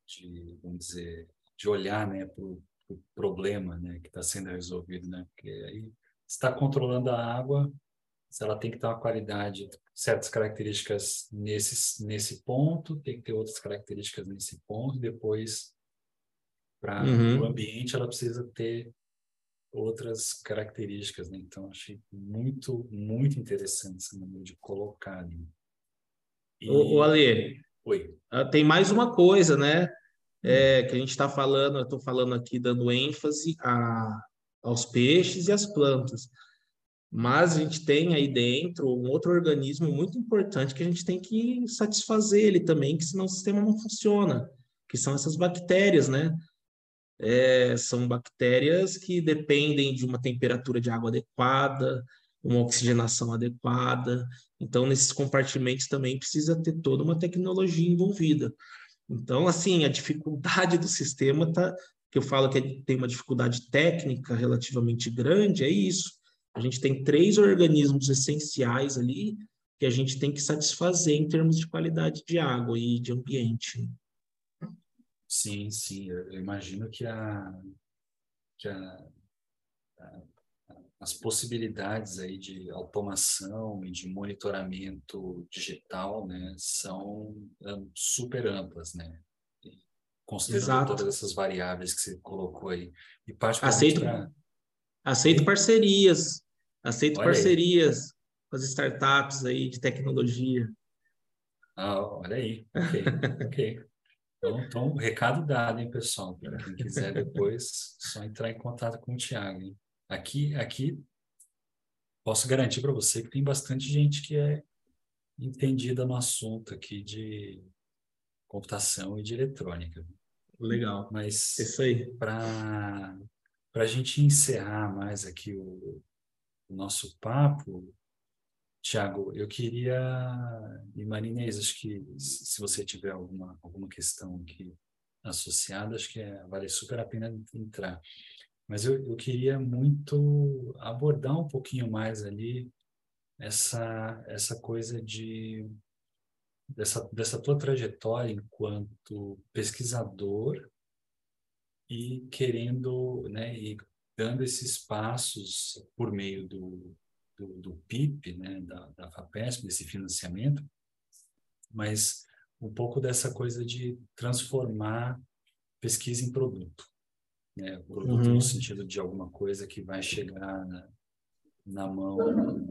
de vamos dizer, de olhar, né, para o problema né, que está sendo resolvido, né? Porque aí está controlando a água, se ela tem que ter uma qualidade, certas características nesse, nesse ponto, tem que ter outras características nesse ponto, depois para uhum. o ambiente ela precisa ter outras características, né? Então achei muito, muito interessante essa maneira de colocar ali. E... O, o Ale, Oi. Ah, tem mais uma coisa, né? é, que a gente está falando, eu estou falando aqui dando ênfase a, aos peixes e às plantas. Mas a gente tem aí dentro um outro organismo muito importante que a gente tem que satisfazer ele também, que senão o sistema não funciona, que são essas bactérias, né? É, são bactérias que dependem de uma temperatura de água adequada, uma oxigenação adequada. Então, nesses compartimentos também precisa ter toda uma tecnologia envolvida. Então, assim, a dificuldade do sistema tá, que eu falo que tem uma dificuldade técnica relativamente grande, é isso. A gente tem três organismos essenciais ali que a gente tem que satisfazer em termos de qualidade de água e de ambiente. Sim, sim. Eu imagino que a, que a, a as possibilidades aí de automação e de monitoramento digital, né, são super amplas, né? Considerando Exato. todas essas variáveis que você colocou aí. E aceito, pra... aceito parcerias, aceito olha parcerias aí. com as startups aí de tecnologia. Ah, olha aí, ok, ok. (laughs) Então, então, recado dado, hein, pessoal? Para quem quiser depois, (laughs) só entrar em contato com o Thiago, hein? Aqui, aqui posso garantir para você que tem bastante gente que é entendida no assunto aqui de computação e de eletrônica. Legal. Mas isso aí. Para para a gente encerrar mais aqui o, o nosso papo, Tiago, eu queria e Marinês, acho que se você tiver alguma alguma questão aqui associada, acho que é, vale super a pena entrar. Mas eu, eu queria muito abordar um pouquinho mais ali essa, essa coisa de dessa, dessa tua trajetória enquanto pesquisador e querendo, né, e dando esses passos por meio do, do, do PIP, né, da, da FAPESP, desse financiamento, mas um pouco dessa coisa de transformar pesquisa em produto né? produto uhum. no sentido de alguma coisa que vai chegar na, na mão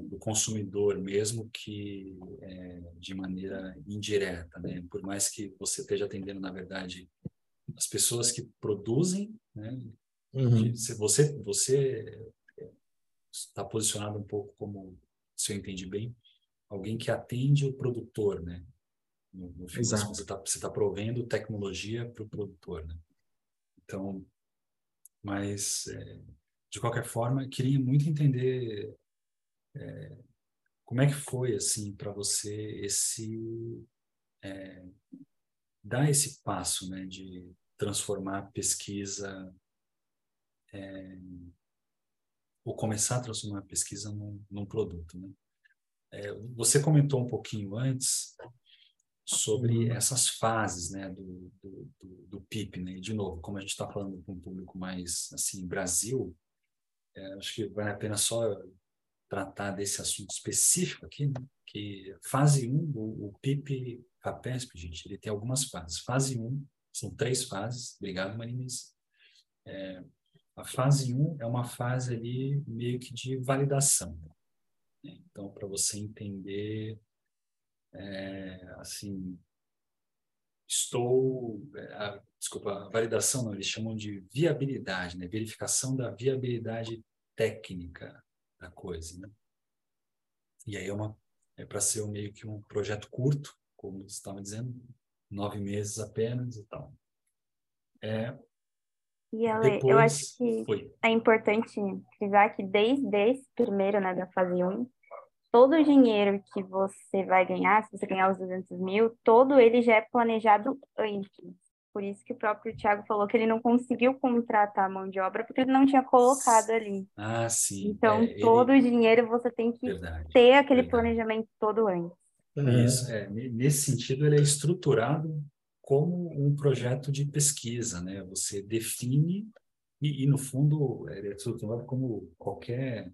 do consumidor mesmo que é, de maneira indireta, né? Por mais que você esteja atendendo na verdade as pessoas que produzem, né? Uhum. Se você você está posicionado um pouco como, se eu entendi bem, alguém que atende o produtor, né? No, no fim, Exato. você está tá provendo tecnologia para o produtor, né? Então mas, é, de qualquer forma, queria muito entender é, como é que foi, assim, para você esse... É, dar esse passo, né, de transformar a pesquisa é, ou começar a transformar a pesquisa num, num produto, né? É, você comentou um pouquinho antes sobre uhum. essas fases né, do, do, do, do PIP. Né? E, de novo, como a gente está falando com um público mais assim, Brasil, é, acho que vale a pena só tratar desse assunto específico aqui, né? que fase 1, o, o PIP FAPESP, gente, ele tem algumas fases. Fase 1, são três fases. Obrigado, Marines. É, a fase 1 é uma fase ali meio que de validação. Né? Então, para você entender, é, assim, estou, é, a, desculpa, a validação não, eles chamam de viabilidade, né? verificação da viabilidade técnica da coisa, né? E aí é uma é para ser meio que um projeto curto, como você estava dizendo, nove meses apenas e tal. É, e Ale, depois, eu acho que foi. é importante frisar que desde esse primeiro, né, da fase 1, todo o dinheiro que você vai ganhar, se você ganhar os 200 mil, todo ele já é planejado antes. Por isso que o próprio Thiago falou que ele não conseguiu contratar a mão de obra porque ele não tinha colocado ali. Ah, sim. Então, é, todo ele... o dinheiro você tem que verdade, ter aquele verdade. planejamento todo antes. Isso, é, nesse sentido, ele é estruturado como um projeto de pesquisa, né? Você define e, e no fundo, é estruturado como qualquer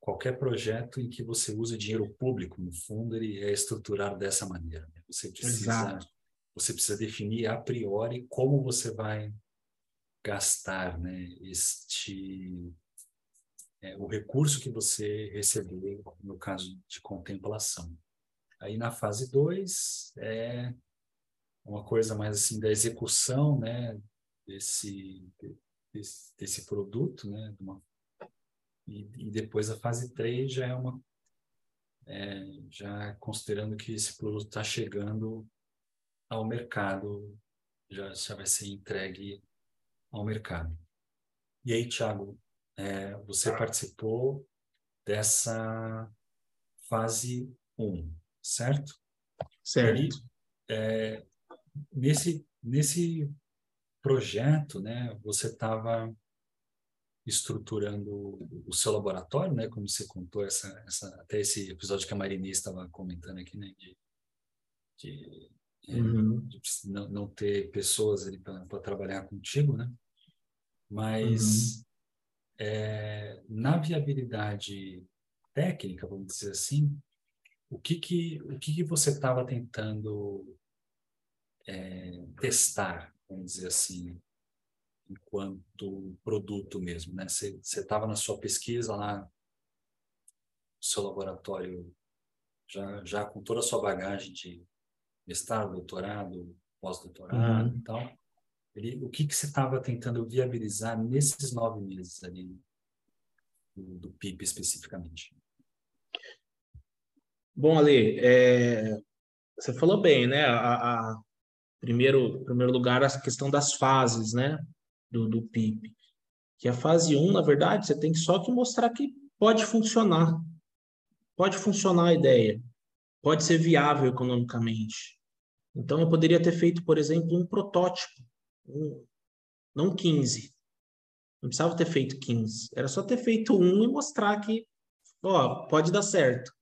qualquer projeto em que você usa dinheiro público, no fundo, ele é estruturado dessa maneira. Né? Você precisa Exato você precisa definir a priori como você vai gastar né, este é, o recurso que você recebeu no caso de contemplação. Aí na fase 2 é uma coisa mais assim da execução né, desse, desse, desse produto, né, uma, e, e, depois a fase 3 já é uma é, já considerando que esse produto está chegando ao mercado, já, já vai ser entregue ao mercado. E aí, Thiago, é, você participou dessa fase 1, certo? Certo. E, é, nesse, nesse projeto, né, você estava estruturando o seu laboratório, né, como você contou essa, essa até esse episódio que a Marini estava comentando aqui, né, de, de uhum. não, não, ter pessoas ali para trabalhar contigo, né? Mas uhum. é, na viabilidade técnica, vamos dizer assim, o que que o que, que você estava tentando é, testar, vamos dizer assim, enquanto produto mesmo, né? Você estava na sua pesquisa lá, no seu laboratório, já, já com toda a sua bagagem de mestrado, doutorado, pós-doutorado uhum. e tal. Ele, o que, que você estava tentando viabilizar nesses nove meses ali do, do PIB especificamente? Bom, Ali, é, você falou bem, né? A, a, primeiro, primeiro lugar, a questão das fases, né? Do, do PIB. Que a fase 1, na verdade, você tem só que mostrar que pode funcionar. Pode funcionar a ideia pode ser viável economicamente. Então, eu poderia ter feito, por exemplo, um protótipo, um, não 15. Não precisava ter feito 15. Era só ter feito um e mostrar que, ó, pode dar certo.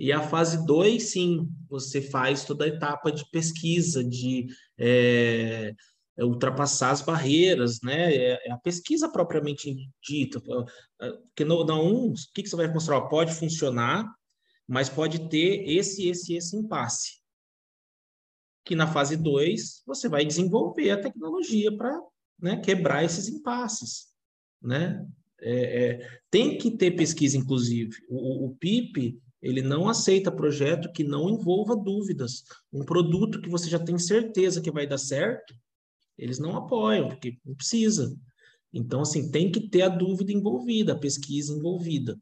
E a fase 2, sim, você faz toda a etapa de pesquisa, de é, ultrapassar as barreiras, né? É, é a pesquisa propriamente dita. Porque no, na 1, um, o que, que você vai mostrar? Pode funcionar, mas pode ter esse, esse, esse impasse. Que na fase 2 você vai desenvolver a tecnologia para né, quebrar esses impasses. Né? É, é, tem que ter pesquisa, inclusive. O, o PIP ele não aceita projeto que não envolva dúvidas. Um produto que você já tem certeza que vai dar certo, eles não apoiam, porque não precisa. Então, assim, tem que ter a dúvida envolvida, a pesquisa envolvida.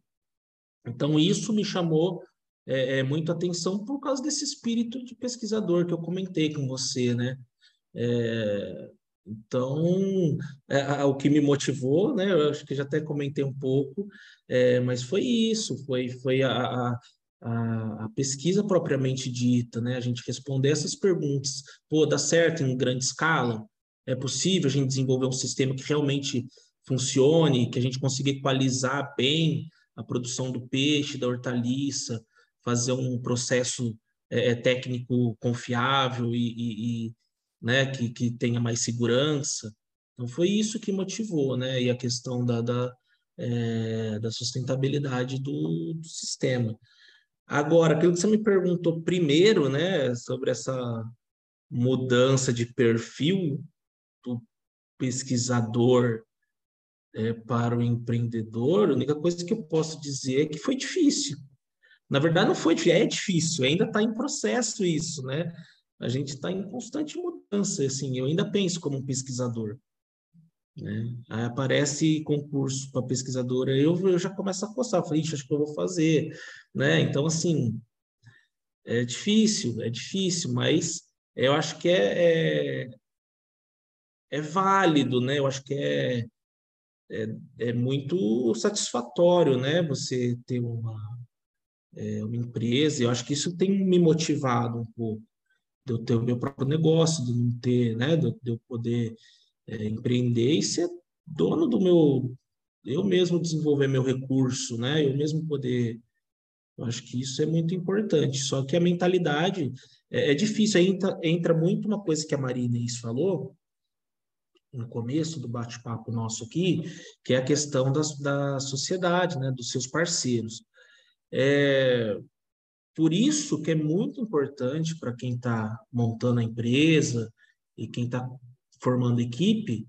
Então, isso me chamou é, é, muita atenção por causa desse espírito de pesquisador que eu comentei com você, né? É, então, é, o que me motivou, né? Eu acho que já até comentei um pouco, é, mas foi isso, foi, foi a, a, a, pesquisa propriamente dita, né? A gente responder essas perguntas. Pô, dá certo em grande escala? É possível a gente desenvolver um sistema que realmente funcione, que a gente consiga equalizar bem a produção do peixe, da hortaliça, fazer um processo é, é, técnico confiável e, e, e né, que, que tenha mais segurança. Então, foi isso que motivou, né? E a questão da, da, é, da sustentabilidade do, do, sistema. Agora, aquilo que você me perguntou primeiro, né, sobre essa mudança de perfil do pesquisador é, para o empreendedor, a única coisa que eu posso dizer é que foi difícil. Na verdade, não foi difícil, é difícil, ainda está em processo isso, né? A gente está em constante mudança, assim, eu ainda penso como um pesquisador. Né? Aí aparece concurso para pesquisadora, eu, eu já começo a coçar, falei, acho que eu vou fazer, né? Então, assim, é difícil, é difícil, mas eu acho que é, é, é válido, né? Eu acho que é, é, é, muito satisfatório, né? Você ter uma, é, uma empresa, eu acho que isso tem me motivado um pouco, de eu ter o meu próprio negócio, de não ter, né? De, eu poder é, empreender e ser dono do meu, eu mesmo desenvolver meu recurso, né? Eu mesmo poder, eu acho que isso é muito importante. Só que a mentalidade é, é difícil. Entra, entra muito uma coisa que a Marina falou no começo do bate-papo nosso aqui, que é a questão das, da sociedade, né? Dos seus parceiros. É, por isso que é muito importante para quem está montando a empresa e quem está formando equipe,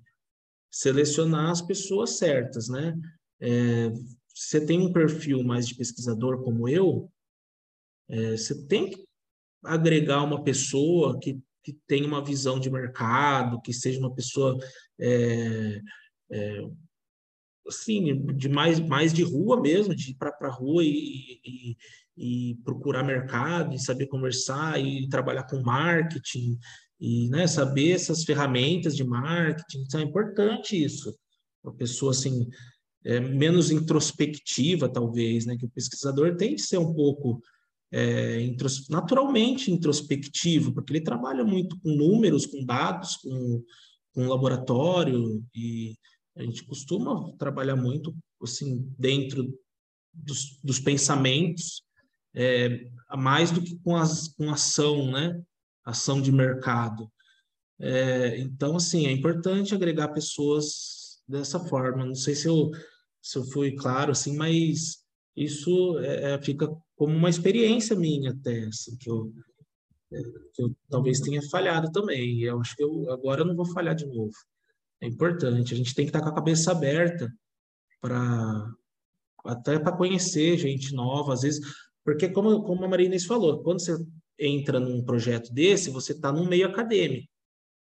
selecionar as pessoas certas, né? É, você tem um perfil mais de pesquisador como eu, é, você tem que agregar uma pessoa que, que tenha uma visão de mercado, que seja uma pessoa é, é, assim, de mais, mais de rua mesmo, de ir para a rua e, e, e, procurar mercado, e saber conversar, e trabalhar com marketing, e né, saber essas ferramentas de marketing, então é importante isso. Uma pessoa assim é, menos introspectiva, talvez, né, que o pesquisador tem que ser um pouco é, intros, naturalmente introspectivo, porque ele trabalha muito com números, com dados, com, com laboratório, e a gente costuma trabalhar muito assim dentro dos, dos pensamentos, é, mais do que com, as, com ação, né? ação de mercado. É, então, assim, é importante agregar pessoas dessa forma. Não sei se eu, se eu fui claro, assim, mas isso é, é fica como uma experiência minha até, assim, que eu, que eu talvez tenha falhado também. Eu acho que eu, agora eu não vou falhar de novo. É importante. A gente tem que estar com a cabeça aberta para até para conhecer gente nova, às vezes, porque como, como a Marina falou, quando você entra num projeto desse, você está num meio acadêmico.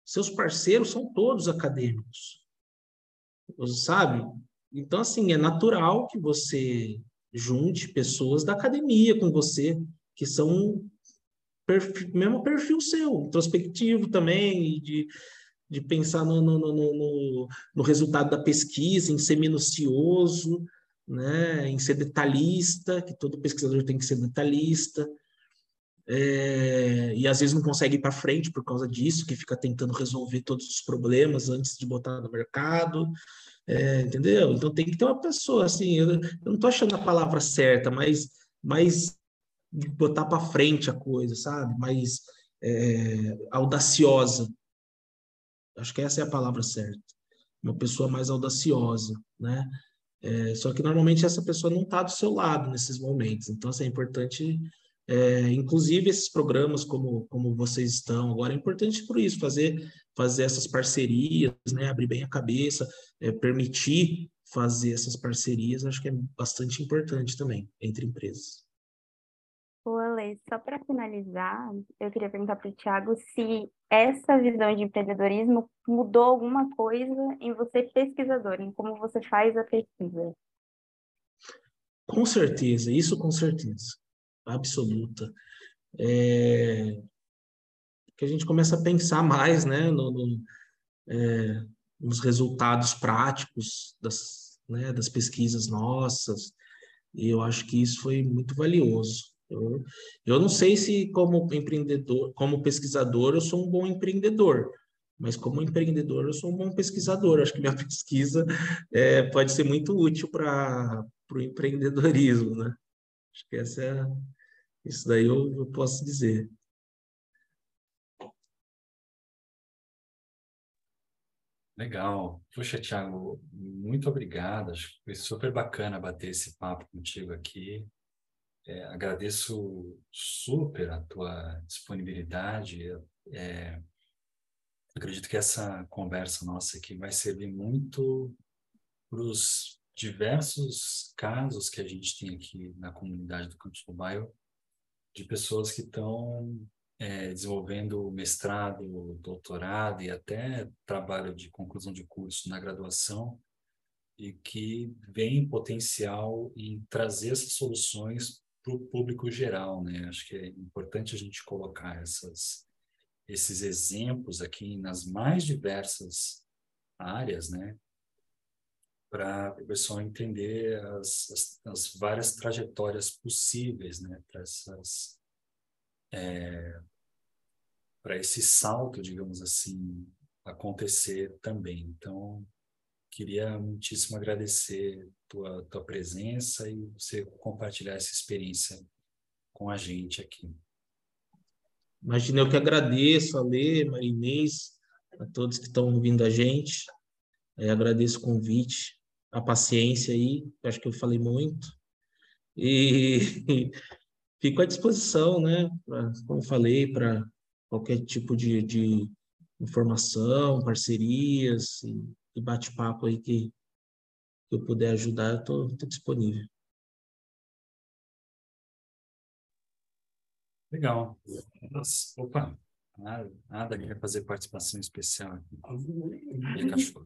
Seus parceiros são todos acadêmicos. Você sabe? Então, assim, é natural que você junte pessoas da academia com você, que são perfil, mesmo perfil seu, introspectivo também, de, de pensar no, no, no, no resultado da pesquisa, em ser minucioso, né, em ser detalhista, que todo pesquisador tem que ser detalhista, é, e às vezes não consegue ir para frente por causa disso, que fica tentando resolver todos os problemas antes de botar no mercado, é, entendeu? Então tem que ter uma pessoa assim, eu, eu não estou achando a palavra certa, mas, mas botar para frente a coisa, sabe? Mais é, audaciosa. Acho que essa é a palavra certa. Uma pessoa mais audaciosa, né? É, só que normalmente essa pessoa não está do seu lado nesses momentos. Então, assim, é importante é, inclusive esses programas como, como vocês estão agora é importante por isso fazer fazer essas parcerias, né, abrir bem a cabeça, é, permitir fazer essas parcerias, acho que é bastante importante também entre empresas. Ô, Ale, só para finalizar, eu queria perguntar para o Tiago se essa visão de empreendedorismo mudou alguma coisa em você pesquisador, em como você faz a pesquisa. Com certeza, isso com certeza absoluta. É, que a gente começa a pensar mais né, no, no, é, nos resultados práticos das, né, das pesquisas nossas, e eu acho que isso foi muito valioso. Eu, não sei se como empreendedor, como pesquisador, eu sou um bom empreendedor, mas como empreendedor eu sou um bom pesquisador. Acho que minha (laughs) pesquisa é, pode ser muito útil para o empreendedorismo, né? Acho que essa é, isso daí eu, eu posso dizer. Legal. Puxa, Thiago, muito obrigado. Acho que foi super bacana bater esse papo contigo aqui. É, agradeço super a tua disponibilidade. É, acredito que essa conversa nossa aqui vai servir muito para os diversos casos que a gente tem aqui na comunidade do Campus Mobile de pessoas que estão é, desenvolvendo mestrado, doutorado e até trabalho de conclusão de curso na graduação e que vem potencial em trazer essas soluções para o público geral, né? Acho que é importante a gente colocar essas, esses exemplos aqui nas mais diversas áreas, né? Para o pessoal entender as, as, as, várias trajetórias possíveis, né? Para essas é, para esse salto, digamos assim, acontecer também. Então, queria muitíssimo agradecer tua tua presença e você compartilhar essa experiência com a gente aqui. Imagina, eu que agradeço a Lê, Marinês, a todos que estão ouvindo a gente. É, agradeço o convite, a paciência aí, acho que eu falei muito. E (laughs) fico à disposição, né? Pra, como falei, para qualquer tipo de, de informação, parcerias e e bate-papo aí que, que eu puder ajudar, eu estou disponível. Legal. Nossa, opa, nada, nada quer fazer participação especial aqui. Minha cachorra.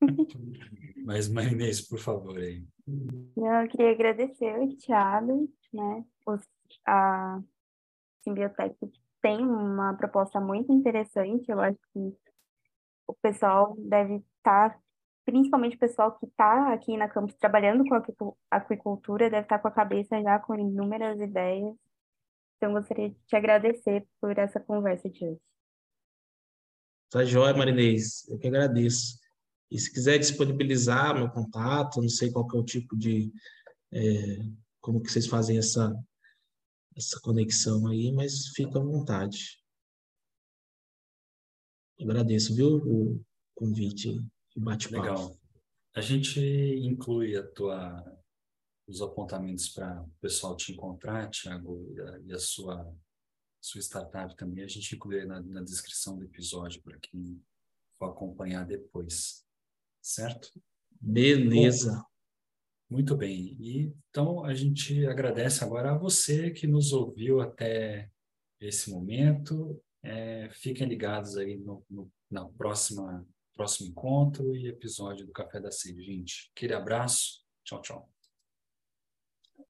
(laughs) Mas, Marinês, por favor, aí. Eu queria agradecer o Thiago, né? O, a Simbiotec tem uma proposta muito interessante, eu acho que o pessoal deve estar, tá, principalmente o pessoal que está aqui na campus trabalhando com aquicultura, deve estar tá com a cabeça já com inúmeras ideias. Então, gostaria de te agradecer por essa conversa de hoje. Tá joia, Marinês. Eu que agradeço. E se quiser disponibilizar meu contato, não sei qual é o tipo de... É, como que vocês fazem essa, essa conexão aí, mas fica à vontade. Agradeço, viu, o convite bate-papo. Legal. A gente inclui a tua, os apontamentos para o pessoal te encontrar, Tiago, e a sua, sua startup também. A gente inclui na, na descrição do episódio para quem for acompanhar depois. Certo? Beleza. Bom, muito bem. E, então, a gente agradece agora a você que nos ouviu até esse momento é, fiquem ligados aí no, no, na próxima próximo encontro e episódio do Café da Sede, gente. Aquele abraço. Tchau, tchau.